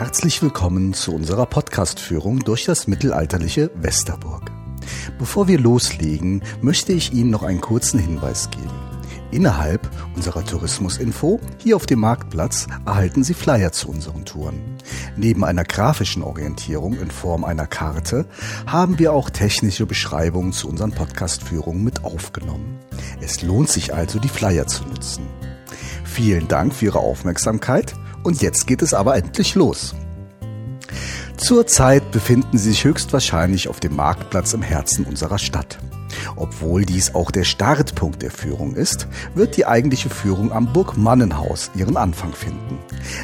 Herzlich willkommen zu unserer Podcast-Führung durch das mittelalterliche Westerburg. Bevor wir loslegen, möchte ich Ihnen noch einen kurzen Hinweis geben. Innerhalb unserer Tourismusinfo hier auf dem Marktplatz erhalten Sie Flyer zu unseren Touren. Neben einer grafischen Orientierung in Form einer Karte haben wir auch technische Beschreibungen zu unseren Podcast-Führungen mit aufgenommen. Es lohnt sich also, die Flyer zu nutzen. Vielen Dank für Ihre Aufmerksamkeit und jetzt geht es aber endlich los. Zurzeit befinden Sie sich höchstwahrscheinlich auf dem Marktplatz im Herzen unserer Stadt. Obwohl dies auch der Startpunkt der Führung ist, wird die eigentliche Führung am Burgmannenhaus ihren Anfang finden.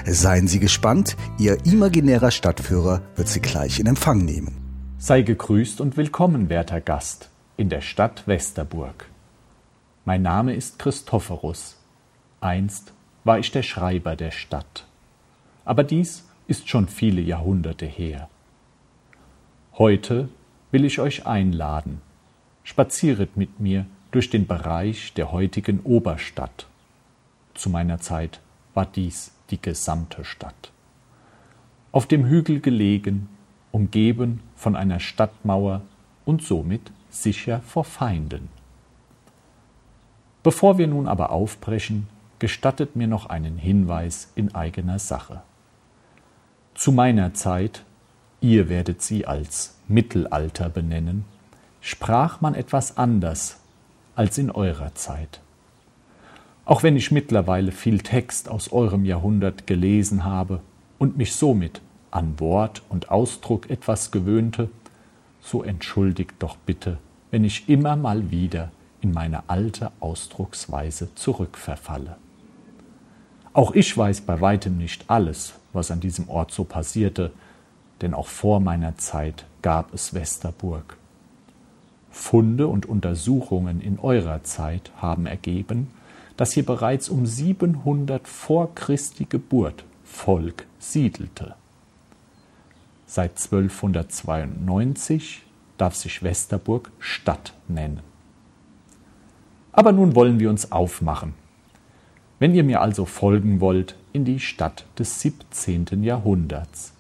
Seien Sie gespannt, Ihr imaginärer Stadtführer wird Sie gleich in Empfang nehmen. Sei gegrüßt und willkommen, werter Gast, in der Stadt Westerburg. Mein Name ist Christophorus. Einst war ich der Schreiber der Stadt. Aber dies ist schon viele Jahrhunderte her. Heute will ich euch einladen. Spazieret mit mir durch den Bereich der heutigen Oberstadt. Zu meiner Zeit war dies die gesamte Stadt. Auf dem Hügel gelegen, umgeben von einer Stadtmauer und somit sicher vor Feinden. Bevor wir nun aber aufbrechen, gestattet mir noch einen Hinweis in eigener Sache. Zu meiner Zeit, ihr werdet sie als Mittelalter benennen, sprach man etwas anders als in eurer Zeit. Auch wenn ich mittlerweile viel Text aus eurem Jahrhundert gelesen habe und mich somit an Wort und Ausdruck etwas gewöhnte, so entschuldigt doch bitte, wenn ich immer mal wieder in meine alte Ausdrucksweise zurückverfalle. Auch ich weiß bei weitem nicht alles, was an diesem Ort so passierte, denn auch vor meiner Zeit gab es Westerburg. Funde und Untersuchungen in eurer Zeit haben ergeben, dass hier bereits um 700 vor Christi Geburt Volk siedelte. Seit 1292 darf sich Westerburg Stadt nennen. Aber nun wollen wir uns aufmachen wenn ihr mir also folgen wollt in die Stadt des 17. Jahrhunderts,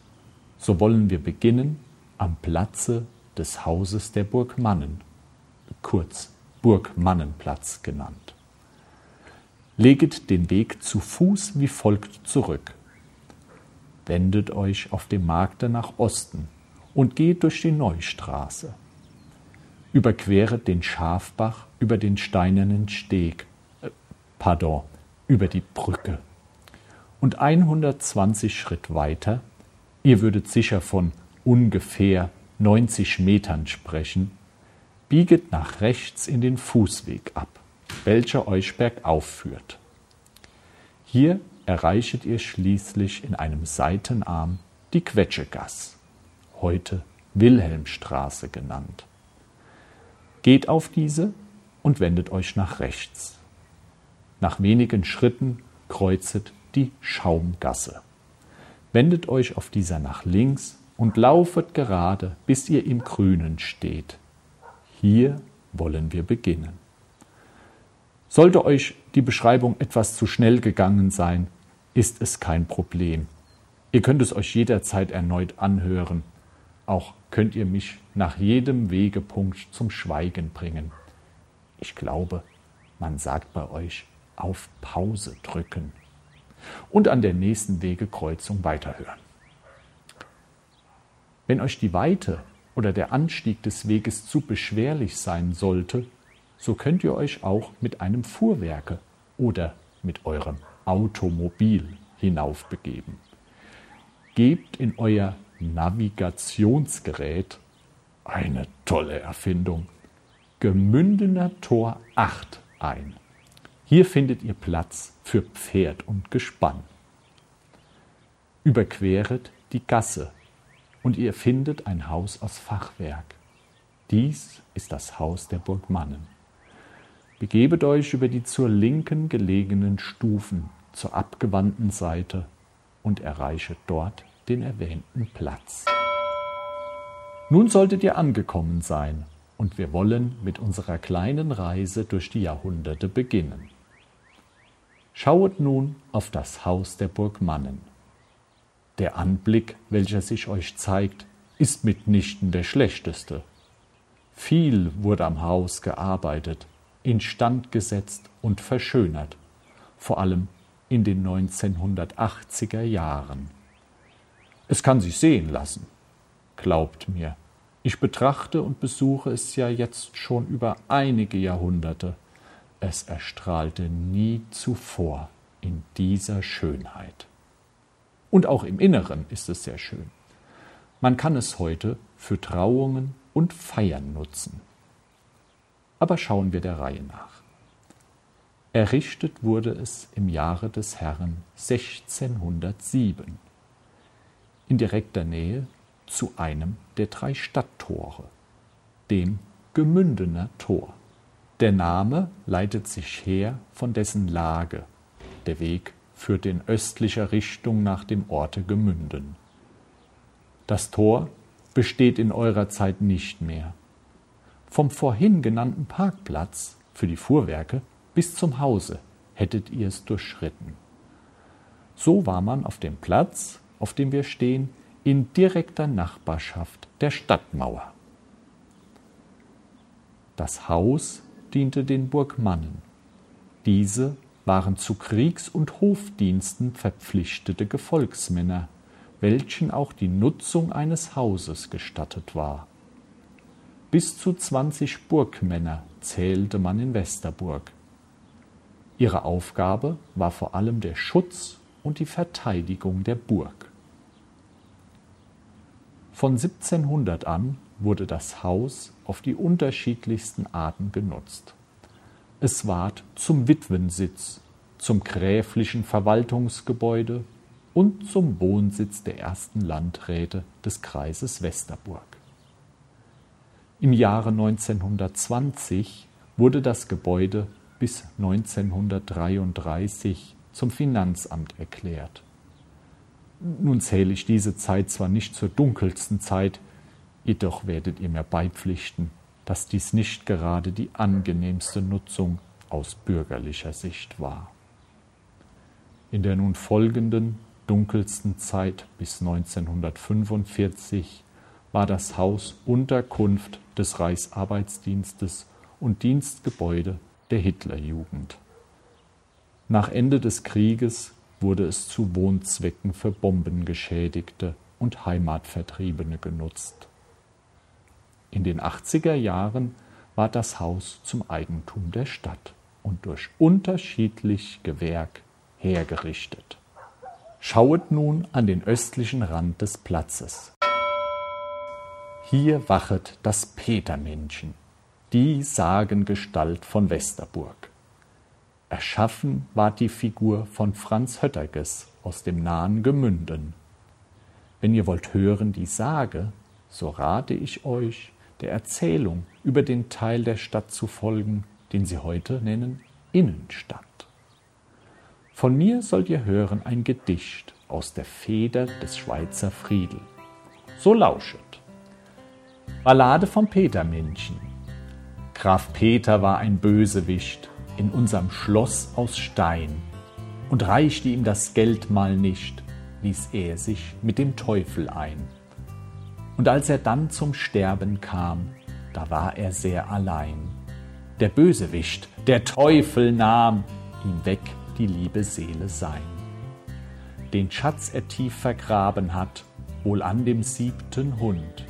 so wollen wir beginnen am Platze des Hauses der Burg Mannen, kurz Burgmannenplatz genannt. Leget den Weg zu Fuß wie folgt zurück. Wendet euch auf dem Markte nach Osten und geht durch die Neustraße. Überqueret den Schafbach über den steinernen Steg, äh, pardon, über die Brücke. Und 120 Schritt weiter, ihr würdet sicher von ungefähr 90 Metern sprechen, bieget nach rechts in den Fußweg ab, welcher euch bergauf führt. Hier erreichet ihr schließlich in einem Seitenarm die Quetschegass, heute Wilhelmstraße genannt. Geht auf diese und wendet euch nach rechts. Nach wenigen Schritten kreuzet die Schaumgasse. Wendet euch auf dieser nach links und laufet gerade, bis ihr im Grünen steht. Hier wollen wir beginnen. Sollte euch die Beschreibung etwas zu schnell gegangen sein, ist es kein Problem. Ihr könnt es euch jederzeit erneut anhören. Auch könnt ihr mich nach jedem Wegepunkt zum Schweigen bringen. Ich glaube, man sagt bei euch auf Pause drücken und an der nächsten Wegekreuzung weiterhören. Wenn euch die Weite oder der Anstieg des Weges zu beschwerlich sein sollte, so könnt ihr euch auch mit einem Fuhrwerke oder mit eurem Automobil hinaufbegeben. Gebt in euer Navigationsgerät eine tolle Erfindung Gemündener Tor 8 ein. Hier findet ihr Platz für Pferd und Gespann. Überqueret die Gasse und ihr findet ein Haus aus Fachwerk. Dies ist das Haus der Burg Mannen. Begebet euch über die zur Linken gelegenen Stufen zur abgewandten Seite und erreichet dort den erwähnten Platz. Nun solltet ihr angekommen sein und wir wollen mit unserer kleinen Reise durch die Jahrhunderte beginnen. Schauet nun auf das Haus der Burg Mannen. Der Anblick, welcher sich euch zeigt, ist mitnichten der schlechteste. Viel wurde am Haus gearbeitet, instand gesetzt und verschönert, vor allem in den 1980er Jahren. Es kann sich sehen lassen. Glaubt mir, ich betrachte und besuche es ja jetzt schon über einige Jahrhunderte. Es erstrahlte nie zuvor in dieser Schönheit. Und auch im Inneren ist es sehr schön. Man kann es heute für Trauungen und Feiern nutzen. Aber schauen wir der Reihe nach. Errichtet wurde es im Jahre des Herrn 1607 in direkter Nähe zu einem der drei Stadttore, dem Gemündener Tor. Der Name leitet sich her von dessen Lage. Der Weg führt in östlicher Richtung nach dem Orte Gemünden. Das Tor besteht in eurer Zeit nicht mehr. Vom vorhin genannten Parkplatz für die Fuhrwerke bis zum Hause hättet ihr es durchschritten. So war man auf dem Platz, auf dem wir stehen, in direkter Nachbarschaft der Stadtmauer. Das Haus diente den Burgmannen. Diese waren zu Kriegs- und Hofdiensten verpflichtete Gefolgsmänner, welchen auch die Nutzung eines Hauses gestattet war. Bis zu zwanzig Burgmänner zählte man in Westerburg. Ihre Aufgabe war vor allem der Schutz und die Verteidigung der Burg. Von 1700 an wurde das Haus auf die unterschiedlichsten Arten genutzt. Es ward zum Witwensitz, zum gräflichen Verwaltungsgebäude und zum Wohnsitz der ersten Landräte des Kreises Westerburg. Im Jahre 1920 wurde das Gebäude bis 1933 zum Finanzamt erklärt. Nun zähle ich diese Zeit zwar nicht zur dunkelsten Zeit, jedoch werdet ihr mir beipflichten, dass dies nicht gerade die angenehmste Nutzung aus bürgerlicher Sicht war. In der nun folgenden dunkelsten Zeit bis 1945 war das Haus Unterkunft des Reichsarbeitsdienstes und Dienstgebäude der Hitlerjugend. Nach Ende des Krieges wurde es zu Wohnzwecken für Bombengeschädigte und Heimatvertriebene genutzt. In den 80er Jahren war das Haus zum Eigentum der Stadt und durch unterschiedlich Gewerk hergerichtet. Schauet nun an den östlichen Rand des Platzes. Hier wachet das Petermännchen, die Sagengestalt von Westerburg. Erschaffen ward die Figur von Franz Hötterges aus dem nahen Gemünden. Wenn ihr wollt hören die Sage, so rate ich euch, der Erzählung über den Teil der Stadt zu folgen, den sie heute nennen Innenstadt. Von mir sollt ihr hören ein Gedicht aus der Feder des Schweizer Friedel. So lauschet. Ballade vom Petermännchen. Graf Peter war ein Bösewicht, in unserem Schloss aus Stein, und reichte ihm das Geld mal nicht, ließ er sich mit dem Teufel ein. Und als er dann zum Sterben kam, da war er sehr allein. Der Bösewicht, der Teufel nahm ihm weg die liebe Seele sein. Den Schatz er tief vergraben hat, wohl an dem siebten Hund,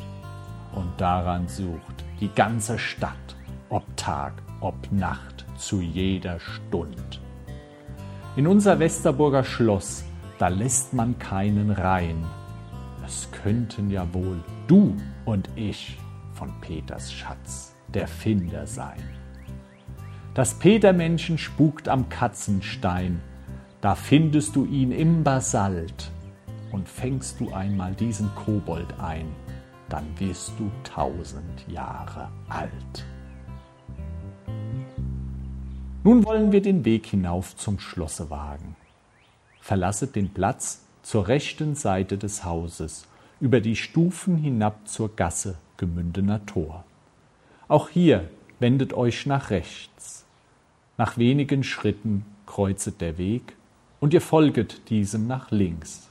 und daran sucht die ganze Stadt, ob Tag, ob Nacht zu jeder Stund. In unser Westerburger Schloss, da lässt man keinen rein. Es könnten ja wohl du und ich von Peters Schatz der Finder sein. Das Petermännchen spukt am Katzenstein, da findest du ihn im Basalt. Und fängst du einmal diesen Kobold ein, dann wirst du tausend Jahre alt. Nun wollen wir den Weg hinauf zum Schlosse wagen. Verlasset den Platz zur rechten Seite des Hauses, über die Stufen hinab zur Gasse Gemündener Tor. Auch hier wendet euch nach rechts. Nach wenigen Schritten kreuzet der Weg und ihr folget diesem nach links.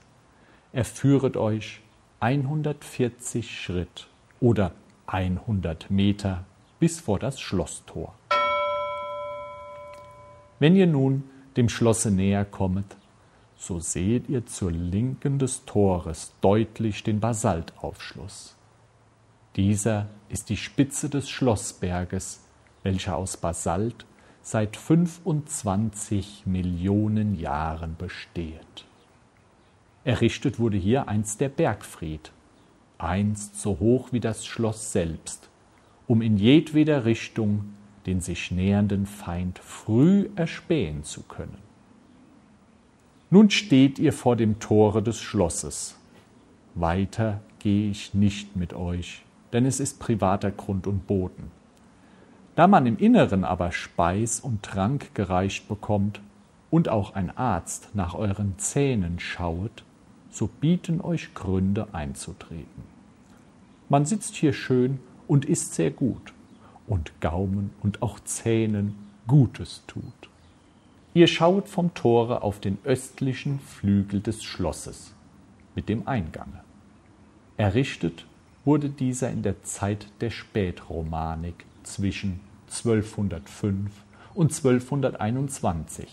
er führet euch 140 Schritt oder 100 Meter bis vor das Schlosstor. Wenn ihr nun dem Schlosse näher kommet, so seht ihr zur Linken des Tores deutlich den Basaltaufschluss. Dieser ist die Spitze des Schlossberges, welcher aus Basalt seit 25 Millionen Jahren besteht. Errichtet wurde hier einst der Bergfried, einst so hoch wie das Schloss selbst, um in jedweder Richtung den sich nähernden Feind früh erspähen zu können. Nun steht ihr vor dem Tore des Schlosses. Weiter gehe ich nicht mit euch, denn es ist privater Grund und Boden. Da man im Inneren aber Speis und Trank gereicht bekommt und auch ein Arzt nach euren Zähnen schauet, so bieten euch Gründe einzutreten. Man sitzt hier schön und isst sehr gut und Gaumen und auch Zähnen Gutes tut. Ihr schaut vom Tore auf den östlichen Flügel des Schlosses mit dem Eingange. Errichtet wurde dieser in der Zeit der Spätromanik zwischen 1205 und 1221.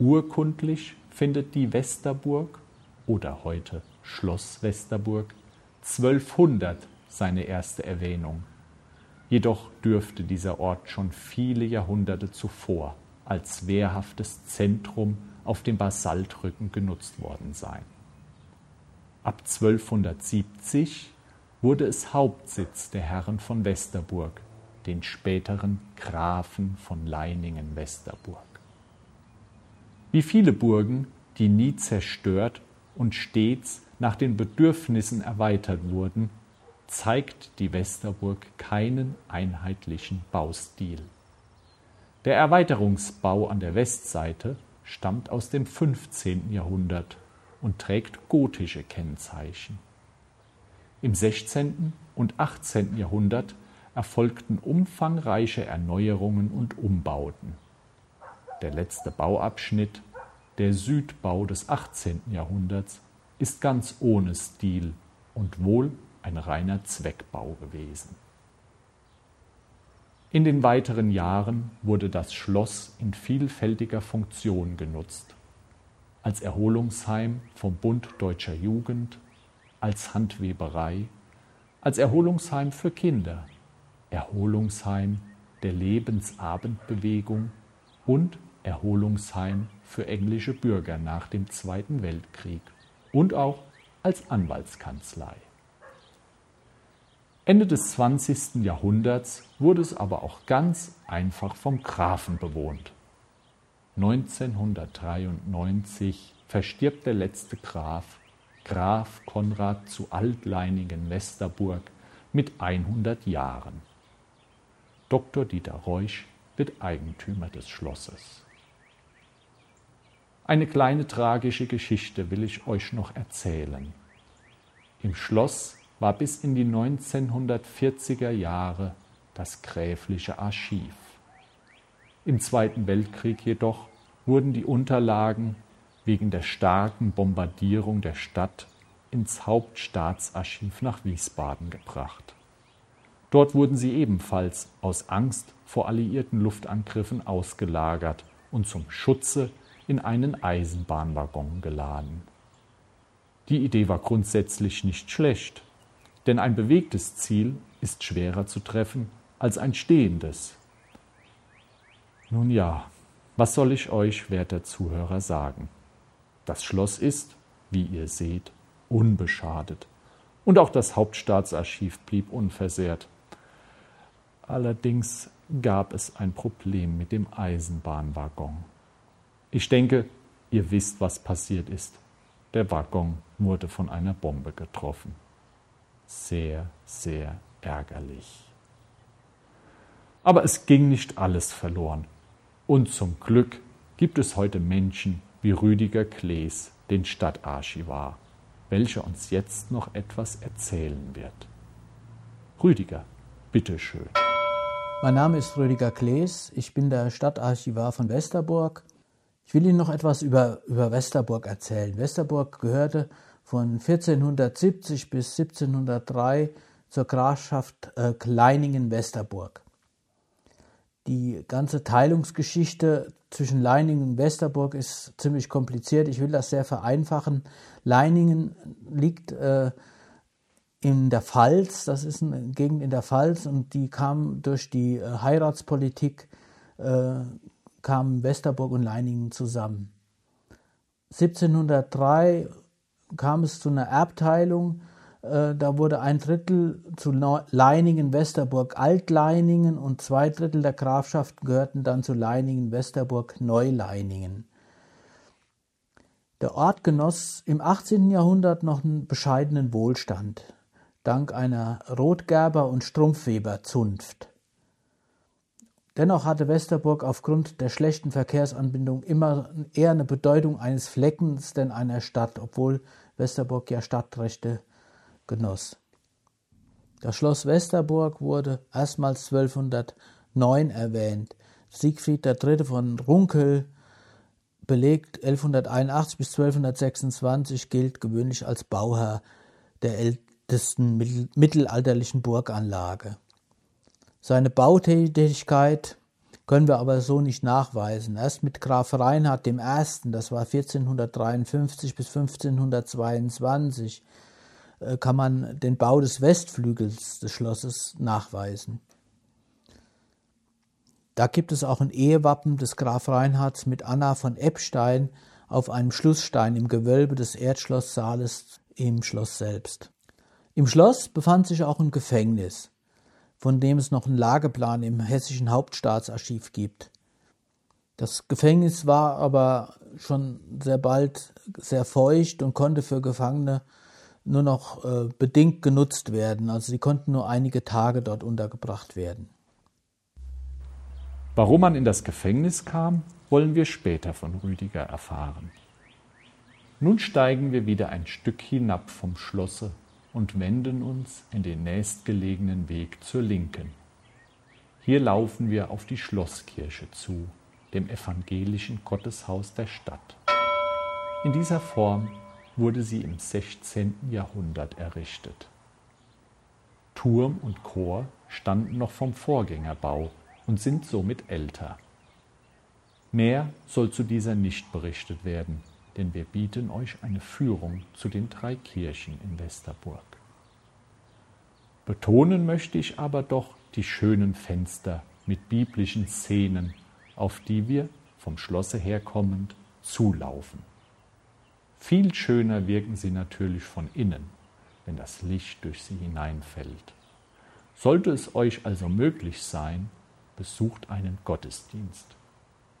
Urkundlich findet die Westerburg oder heute Schloss Westerburg 1200 seine erste Erwähnung. Jedoch dürfte dieser Ort schon viele Jahrhunderte zuvor als wehrhaftes Zentrum auf dem Basaltrücken genutzt worden sein. Ab 1270 wurde es Hauptsitz der Herren von Westerburg, den späteren Grafen von Leiningen-Westerburg. Wie viele Burgen, die nie zerstört und stets nach den Bedürfnissen erweitert wurden, zeigt die Westerburg keinen einheitlichen Baustil. Der Erweiterungsbau an der Westseite stammt aus dem 15. Jahrhundert und trägt gotische Kennzeichen. Im 16. und 18. Jahrhundert erfolgten umfangreiche Erneuerungen und Umbauten. Der letzte Bauabschnitt, der Südbau des 18. Jahrhunderts, ist ganz ohne Stil und wohl ein reiner Zweckbau gewesen. In den weiteren Jahren wurde das Schloss in vielfältiger Funktion genutzt. Als Erholungsheim vom Bund Deutscher Jugend, als Handweberei, als Erholungsheim für Kinder, Erholungsheim der Lebensabendbewegung und Erholungsheim für englische Bürger nach dem Zweiten Weltkrieg und auch als Anwaltskanzlei. Ende des 20. Jahrhunderts wurde es aber auch ganz einfach vom Grafen bewohnt. 1993 verstirbt der letzte Graf, Graf Konrad zu Altleiningen-Westerburg mit 100 Jahren. Dr. Dieter Reusch wird Eigentümer des Schlosses. Eine kleine tragische Geschichte will ich euch noch erzählen. Im Schloss war bis in die 1940er Jahre das gräfliche Archiv. Im Zweiten Weltkrieg jedoch wurden die Unterlagen wegen der starken Bombardierung der Stadt ins Hauptstaatsarchiv nach Wiesbaden gebracht. Dort wurden sie ebenfalls aus Angst vor alliierten Luftangriffen ausgelagert und zum Schutze in einen Eisenbahnwaggon geladen. Die Idee war grundsätzlich nicht schlecht, denn ein bewegtes Ziel ist schwerer zu treffen als ein stehendes. Nun ja, was soll ich euch, werter Zuhörer, sagen? Das Schloss ist, wie ihr seht, unbeschadet. Und auch das Hauptstaatsarchiv blieb unversehrt. Allerdings gab es ein Problem mit dem Eisenbahnwaggon. Ich denke, ihr wisst, was passiert ist. Der Waggon wurde von einer Bombe getroffen. Sehr, sehr ärgerlich. Aber es ging nicht alles verloren. Und zum Glück gibt es heute Menschen wie Rüdiger Klees, den Stadtarchivar, welcher uns jetzt noch etwas erzählen wird. Rüdiger, bitteschön. Mein Name ist Rüdiger Klees, ich bin der Stadtarchivar von Westerburg Ich will Ihnen noch etwas über, über Westerburg erzählen. Westerburg gehörte von 1470 bis 1703 zur Grafschaft äh, Kleiningen-Westerburg. Die ganze Teilungsgeschichte zwischen Leiningen und Westerburg ist ziemlich kompliziert. Ich will das sehr vereinfachen. Leiningen liegt äh, in der Pfalz, das ist eine Gegend in der Pfalz und die kam durch die äh, Heiratspolitik, äh, kamen Westerburg und Leiningen zusammen. 1703 kam es zu einer Erbteilung, äh, da wurde ein Drittel zu Leiningen, Westerburg, Altleiningen und zwei Drittel der Grafschaften gehörten dann zu Leiningen, Westerburg, Neuleiningen. Der Ort genoss im 18. Jahrhundert noch einen bescheidenen Wohlstand dank einer Rotgerber- und Strumpfweber-Zunft. Dennoch hatte Westerburg aufgrund der schlechten Verkehrsanbindung immer eher eine Bedeutung eines Fleckens denn einer Stadt, obwohl Westerburg ja Stadtrechte genoss. Das Schloss Westerburg wurde erstmals 1209 erwähnt. Siegfried III. von Runkel belegt 1181 bis 1226 gilt gewöhnlich als Bauherr der ältesten mittelalterlichen Burganlage. Seine Bautätigkeit können wir aber so nicht nachweisen. Erst mit Graf Reinhard I., das war 1453 bis 1522, äh, kann man den Bau des Westflügels des Schlosses nachweisen. Da gibt es auch ein Ehewappen des Graf Reinhards mit Anna von Eppstein auf einem Schlussstein im Gewölbe des Erdschlosssaales im Schloss selbst. Im Schloss befand sich auch ein Gefängnis, von dem es noch einen Lageplan im hessischen Hauptstaatsarchiv gibt. Das Gefängnis war aber schon sehr bald sehr feucht und konnte für Gefangene nur noch äh, bedingt genutzt werden. Also sie konnten nur einige Tage dort untergebracht werden. Warum man in das Gefängnis kam, wollen wir später von Rüdiger erfahren. Nun steigen wir wieder ein Stück hinab vom Schlosse und wenden uns in den nächstgelegenen Weg zur Linken. Hier laufen wir auf die Schlosskirche zu, dem evangelischen Gotteshaus der Stadt. In dieser Form wurde sie im 16. Jahrhundert errichtet. Turm und Chor standen noch vom Vorgängerbau und sind somit älter. Mehr soll zu dieser nicht berichtet werden, denn wir bieten euch eine Führung zu den drei Kirchen in Westerburg. Betonen möchte ich aber doch die schönen Fenster mit biblischen Szenen, auf die wir vom Schlosse herkommend zulaufen. Viel schöner wirken sie natürlich von innen, wenn das Licht durch sie hineinfällt. Sollte es euch also möglich sein, besucht einen Gottesdienst.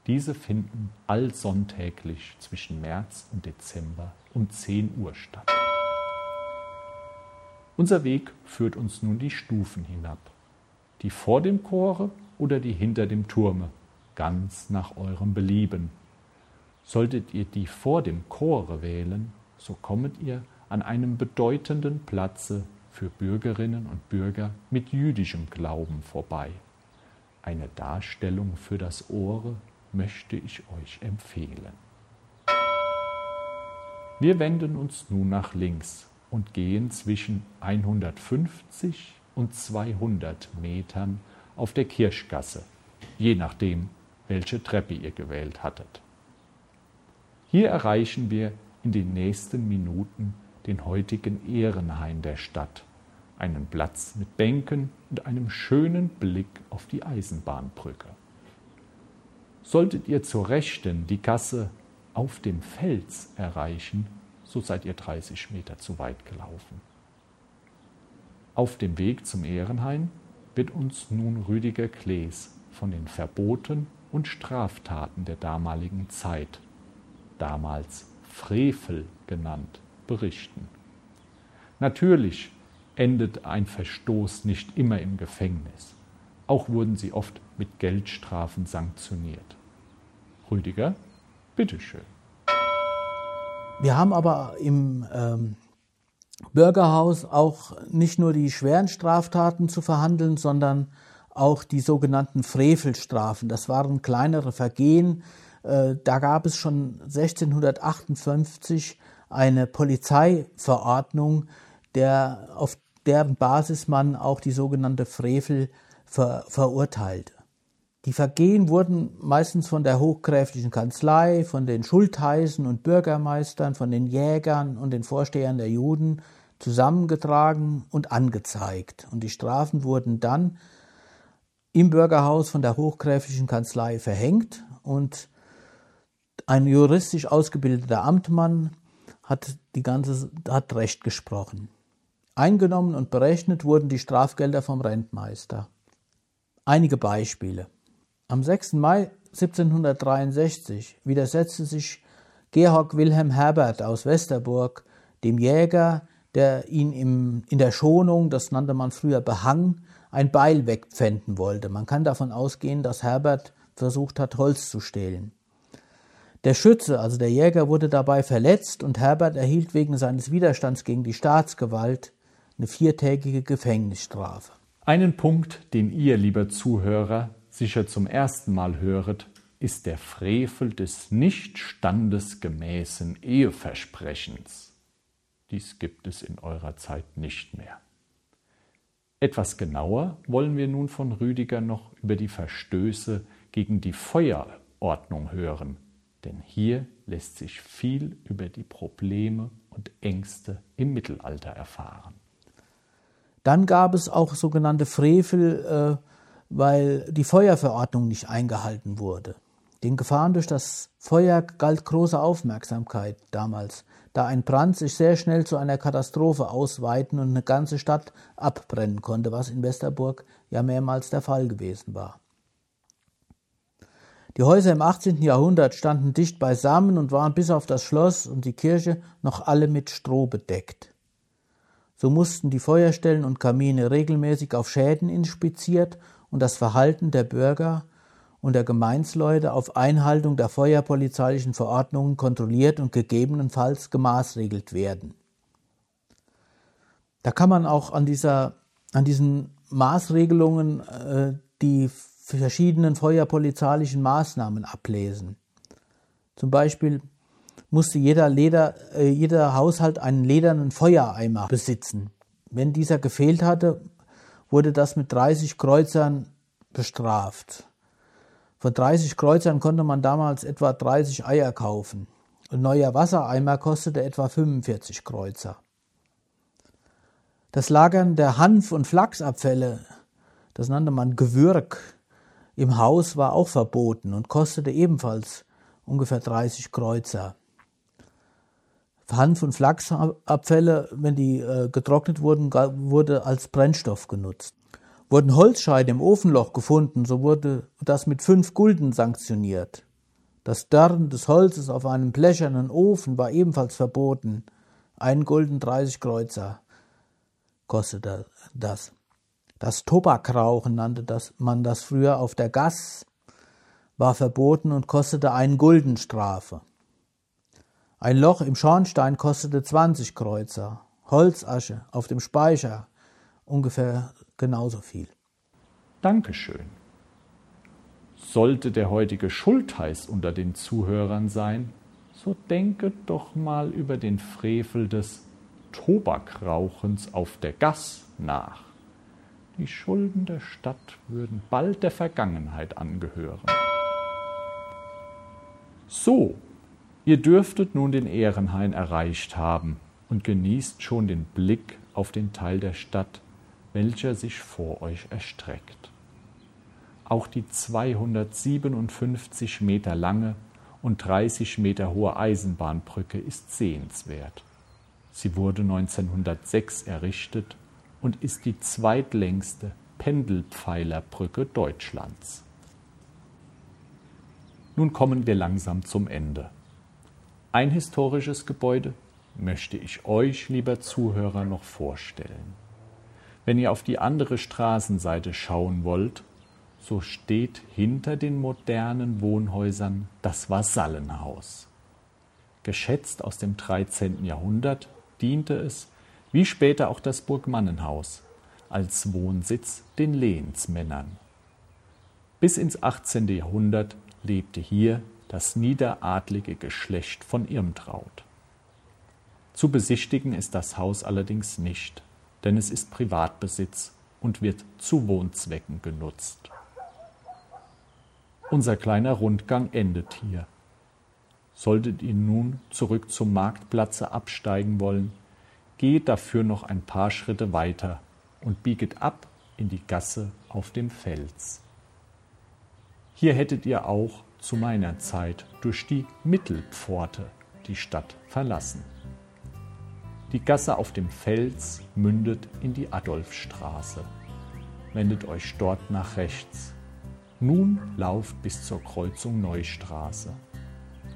Diese finden allsonntäglich zwischen März und Dezember um 10 Uhr statt. Unser Weg führt uns nun die Stufen hinab, die vor dem Chore oder die hinter dem Turme, ganz nach eurem Belieben. Solltet ihr die vor dem Chore wählen, so kommet ihr an einem bedeutenden Platze für Bürgerinnen und Bürger mit jüdischem Glauben vorbei. Eine Darstellung für das Ohre möchte ich euch empfehlen. Wir wenden uns nun nach links und gehen zwischen 150 und 200 Metern auf der Kirchgasse, je nachdem, welche Treppe ihr gewählt hattet. Hier erreichen wir in den nächsten Minuten den heutigen Ehrenhain der Stadt, einen Platz mit Bänken und einem schönen Blick auf die Eisenbahnbrücke. Solltet ihr zur Rechten die Gasse auf dem Fels erreichen, so seid ihr 30 Meter zu weit gelaufen. Auf dem Weg zum Ehrenhain wird uns nun Rüdiger Klees von den Verboten und Straftaten der damaligen Zeit, damals Frevel genannt, berichten. Natürlich endet ein Verstoß nicht immer im Gefängnis. Auch wurden sie oft mit Geldstrafen sanktioniert. Rüdiger, bitteschön. Wir haben aber im ähm, Bürgerhaus auch nicht nur die schweren Straftaten zu verhandeln, sondern auch die sogenannten Frevelstrafen. Das waren kleinere Vergehen, Äh, da gab es schon 1658 eine Polizeiverordnung, der, auf deren Basis man auch die sogenannte Frevel ver, verurteilte. Die Vergehen wurden meistens von der hochgräflichen Kanzlei, von den Schultheißen und Bürgermeistern, von den Jägern und den Vorstehern der Juden zusammengetragen und angezeigt. Und die Strafen wurden dann im Bürgerhaus von der hochgräflichen Kanzlei verhängt und ein juristisch ausgebildeter Amtmann hat die ganze hat Recht gesprochen. Eingenommen und berechnet wurden die Strafgelder vom Rentmeister. Einige Beispiele. Am 6. Mai 1763 widersetzte sich Georg Wilhelm Herbert aus Westerburg dem Jäger, der ihn im, in der Schonung, das nannte man früher Behang, ein Beil wegpfänden wollte. Man kann davon ausgehen, dass Herbert versucht hat, Holz zu stehlen. Der Schütze, also der Jäger, wurde dabei verletzt und Herbert erhielt wegen seines Widerstands gegen die Staatsgewalt eine viertägige Gefängnisstrafe. Einen Punkt, den ihr, lieber Zuhörer, sicher zum ersten Mal höret, ist der Frevel des nicht standesgemäßen Eheversprechens. Dies gibt es in eurer Zeit nicht mehr. Etwas genauer wollen wir nun von Rüdiger noch über die Verstöße gegen die Feuerordnung hören, denn hier lässt sich viel über die Probleme und Ängste im Mittelalter erfahren. Dann gab es auch sogenannte Frevel, äh, weil die Feuerverordnung nicht eingehalten wurde. Den Gefahren durch das Feuer galt große Aufmerksamkeit damals, da ein Brand sich sehr schnell zu einer Katastrophe ausweiten und eine ganze Stadt abbrennen konnte, was in Westerburg ja mehrmals der Fall gewesen war. Die Häuser im 18. Jahrhundert standen dicht beisammen und waren bis auf das Schloss und die Kirche noch alle mit Stroh bedeckt. So mussten die Feuerstellen und Kamine regelmäßig auf Schäden inspiziert und das Verhalten der Bürger und der Gemeinsleute auf Einhaltung der feuerpolizeilichen Verordnungen kontrolliert und gegebenenfalls gemaßregelt werden. Da kann man auch an, dieser, an diesen Maßregelungen äh, die verschiedenen feuerpolizeilichen Maßnahmen ablesen. Zum Beispiel musste jeder, Leder, äh, jeder Haushalt einen ledernen Feuereimer besitzen. Wenn dieser gefehlt hatte, wurde das mit 30 Kreuzern bestraft. Von 30 Kreuzern konnte man damals etwa 30 Eier kaufen. Ein neuer Wassereimer kostete etwa 45 Kreuzer. Das Lagern der Hanf- und Flachsabfälle, das nannte man Gewürg, im Haus war auch verboten und kostete ebenfalls ungefähr 30 Kreuzer. Hanf- und Flachsabfälle, wenn die äh, getrocknet wurden, wurde als Brennstoff genutzt. Wurden Holzscheide im Ofenloch gefunden, so wurde das mit fünf Gulden sanktioniert. Das Dörren des Holzes auf einem blechernen Ofen war ebenfalls verboten. Ein Gulden 30 Kreuzer kostete das. Das Tobakrauchen nannte das, man das früher auf der Gass, war verboten und kostete einen Gulden Strafe. Ein Loch im Schornstein kostete 20 Kreuzer. Holzasche auf dem Speicher ungefähr genauso viel. Dankeschön. Sollte der heutige Schultheiß unter den Zuhörern sein, so denke doch mal über den Frevel des Tobakrauchens auf der Gass nach. Die Schulden der Stadt würden bald der Vergangenheit angehören. So, ihr dürftet nun den Ehrenhain erreicht haben und genießt schon den Blick auf den Teil der Stadt, welcher sich vor euch erstreckt. Auch die 257 Meter lange und 30 Meter hohe Eisenbahnbrücke ist sehenswert. Sie wurde 1906 errichtet und ist die zweitlängste Pendelpfeilerbrücke Deutschlands. Nun kommen wir langsam zum Ende. Ein historisches Gebäude möchte ich euch, lieber Zuhörer, noch vorstellen. Wenn ihr auf die andere Straßenseite schauen wollt, so steht hinter den modernen Wohnhäusern das Vasallenhaus. Geschätzt aus dem 13. Jahrhundert diente es, wie später auch das Burgmannenhaus, als Wohnsitz den Lehensmännern. Bis ins 18. Jahrhundert lebte hier das niederadlige Geschlecht von Irmtraut. Zu besichtigen ist das Haus allerdings nicht, denn es ist Privatbesitz und wird zu Wohnzwecken genutzt. Unser kleiner Rundgang endet hier. Solltet ihr nun zurück zum Marktplatze absteigen wollen, geht dafür noch ein paar Schritte weiter und bieget ab in die Gasse auf dem Fels. Hier hättet ihr auch zu meiner Zeit durch die Mittelpforte die Stadt verlassen. Die Gasse auf dem Fels mündet in die Adolfstraße. Wendet euch dort nach rechts. Nun lauft bis zur Kreuzung Neustraße.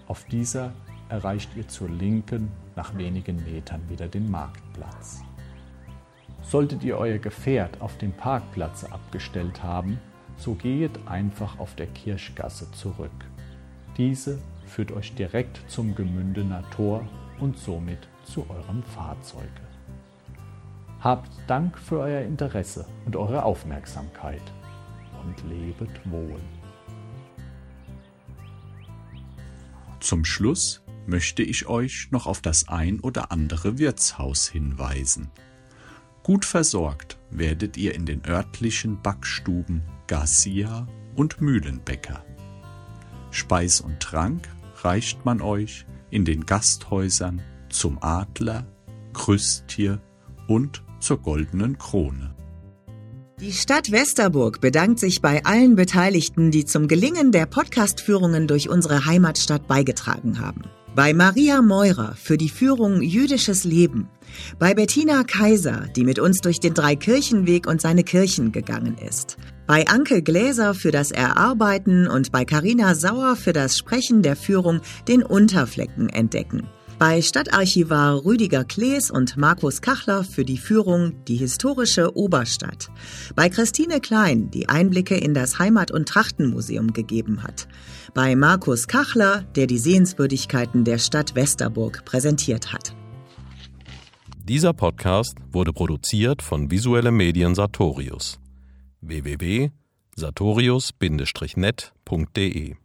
Auf dieser erreicht ihr zur Linken nach wenigen Metern wieder den Marktplatz. Solltet ihr euer Gefährt auf dem Parkplatz abgestellt haben, so gehet einfach auf der Kirchgasse zurück. Diese führt euch direkt zum Gemündener Tor und somit zu eurem Fahrzeug. Habt Dank für euer Interesse und eure Aufmerksamkeit und lebet wohl. Zum Schluss möchte ich euch noch auf das ein oder andere Wirtshaus hinweisen. Gut versorgt werdet ihr in den örtlichen Backstuben Garcia und Mühlenbäcker. Speis und Trank reicht man euch in den Gasthäusern zum Adler, Krüsttier und zur Goldenen Krone. Die Stadt Westerburg bedankt sich bei allen Beteiligten, die zum Gelingen der Podcastführungen durch unsere Heimatstadt beigetragen haben. Bei Maria Meurer für die Führung Jüdisches Leben. Bei Bettina Kaiser, die mit uns durch den Dreikirchenweg und seine Kirchen gegangen ist. Bei Anke Gläser für das Erarbeiten und bei Karina Sauer für das Sprechen der Führung den Unterflecken entdecken. Bei Stadtarchivar Rüdiger Klees und Markus Kachler für die Führung Die historische Oberstadt. Bei Christine Klein, die Einblicke in das Heimat- und Trachtenmuseum gegeben hat. Bei Markus Kachler, der die Sehenswürdigkeiten der Stadt Westerburg präsentiert hat. Dieser Podcast wurde produziert von Visuelle Medien Sartorius. www.sartorius-net.de